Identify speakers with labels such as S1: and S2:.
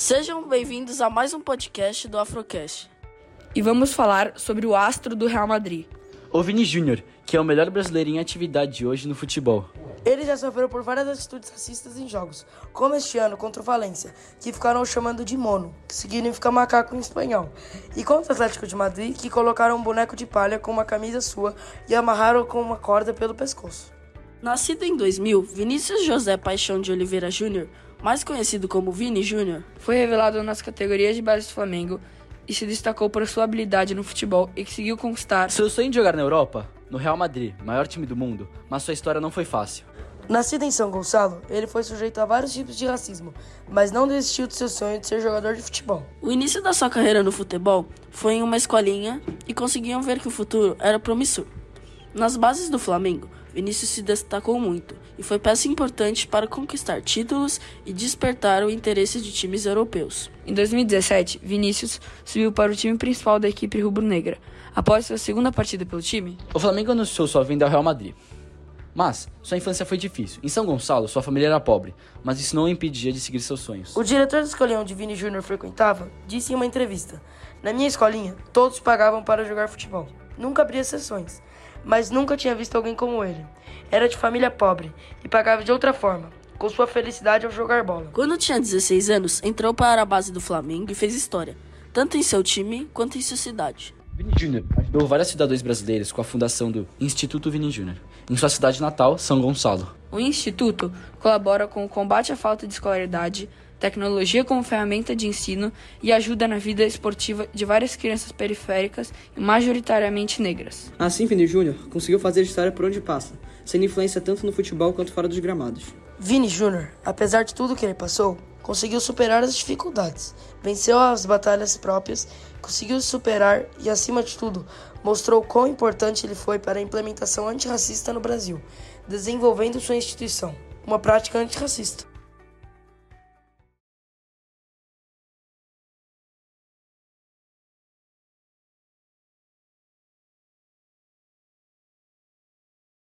S1: Sejam bem-vindos a mais um podcast do Afrocast.
S2: E vamos falar sobre o astro do Real Madrid.
S3: O Vini Júnior, que é o melhor brasileiro em atividade hoje no futebol.
S4: Ele já sofreu por várias atitudes racistas em jogos, como este ano contra o Valência, que ficaram o chamando de mono, que significa macaco em espanhol, e contra o Atlético de Madrid, que colocaram um boneco de palha com uma camisa sua e amarraram com uma corda pelo pescoço.
S1: Nascido em 2000, Vinícius José Paixão de Oliveira Júnior, mais conhecido como Vini Júnior,
S2: Foi revelado nas categorias de base do Flamengo e se destacou por sua habilidade no futebol e conseguiu conquistar
S3: Seu sonho de jogar na Europa? No Real Madrid, maior time do mundo, mas sua história não foi fácil.
S4: Nascido em São Gonçalo, ele foi sujeito a vários tipos de racismo, mas não desistiu do seu sonho de ser jogador de futebol.
S1: O início da sua carreira no futebol foi em uma escolinha e conseguiam ver que o futuro era promissor. Nas bases do Flamengo, Vinícius se destacou muito e foi peça importante para conquistar títulos e despertar o interesse de times europeus.
S2: Em 2017, Vinícius subiu para o time principal da equipe rubro-negra. Após sua segunda partida pelo time,
S3: O Flamengo anunciou sua vinda ao Real Madrid. Mas sua infância foi difícil. Em São Gonçalo, sua família era pobre, mas isso não o impedia de seguir seus sonhos.
S4: O diretor da escolinha onde Vini Júnior frequentava disse em uma entrevista: Na minha escolinha, todos pagavam para jogar futebol. Nunca abria sessões, mas nunca tinha visto alguém como ele. Era de família pobre e pagava de outra forma, com sua felicidade ao jogar bola.
S1: Quando tinha 16 anos, entrou para a base do Flamengo e fez história, tanto em seu time quanto em sua cidade.
S3: Vini Júnior ajudou vários cidadãos brasileiros com a fundação do Instituto Vini Júnior, em sua cidade natal, São Gonçalo.
S2: o Instituto colabora com o combate à falta de escolaridade, tecnologia como ferramenta de ensino e ajuda na vida esportiva de várias crianças periféricas e majoritariamente negras.
S5: Assim, Vini Júnior conseguiu fazer história por onde passa, sendo influência tanto no futebol quanto fora dos gramados.
S4: Vini Júnior, apesar de tudo que ele passou, conseguiu superar as dificuldades, venceu as batalhas próprias, conseguiu superar e, acima de tudo, mostrou quão importante ele foi para a implementação antirracista no Brasil, desenvolvendo sua instituição, uma prática antirracista.